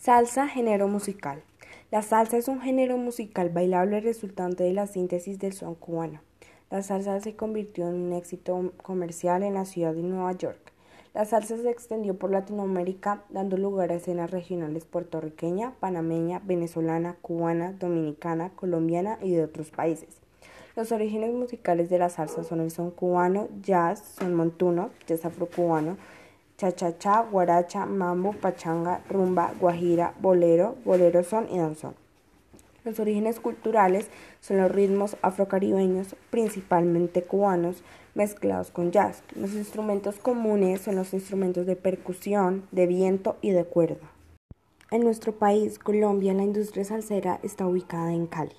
Salsa, género musical. La salsa es un género musical bailable resultante de la síntesis del son cubano. La salsa se convirtió en un éxito comercial en la ciudad de Nueva York. La salsa se extendió por Latinoamérica, dando lugar a escenas regionales puertorriqueña, panameña, venezolana, cubana, dominicana, colombiana y de otros países. Los orígenes musicales de la salsa son el son cubano, jazz, son montuno, jazz afrocubano, cha-cha-cha, guaracha, mambo, pachanga, rumba, guajira, bolero, bolero son y danzón. Los orígenes culturales son los ritmos afrocaribeños, principalmente cubanos, mezclados con jazz. Los instrumentos comunes son los instrumentos de percusión, de viento y de cuerda. En nuestro país, Colombia, la industria salsera está ubicada en Cali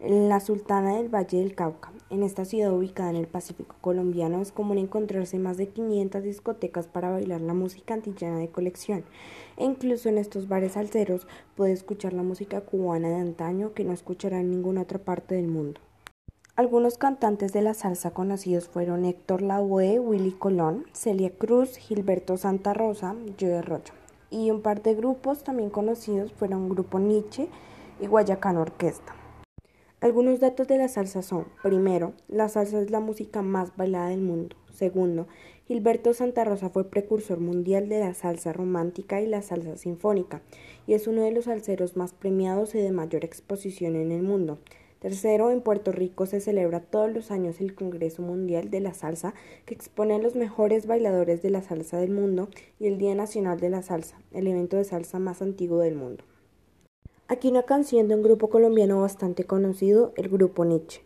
la Sultana del Valle del Cauca. En esta ciudad ubicada en el Pacífico colombiano es común encontrarse más de 500 discotecas para bailar la música antillana de colección. E incluso en estos bares salseros puede escuchar la música cubana de antaño que no escuchará en ninguna otra parte del mundo. Algunos cantantes de la salsa conocidos fueron Héctor Lavoe, Willy Colón, Celia Cruz, Gilberto Santa Rosa, Joe Rocha. Y un par de grupos también conocidos fueron Grupo Nietzsche y Guayacán Orquesta. Algunos datos de la salsa son, primero, la salsa es la música más bailada del mundo. Segundo, Gilberto Santa Rosa fue precursor mundial de la salsa romántica y la salsa sinfónica, y es uno de los salseros más premiados y de mayor exposición en el mundo. Tercero, en Puerto Rico se celebra todos los años el Congreso Mundial de la Salsa, que expone a los mejores bailadores de la salsa del mundo, y el Día Nacional de la Salsa, el evento de salsa más antiguo del mundo. Aquí una canción de un grupo colombiano bastante conocido, el grupo Nietzsche.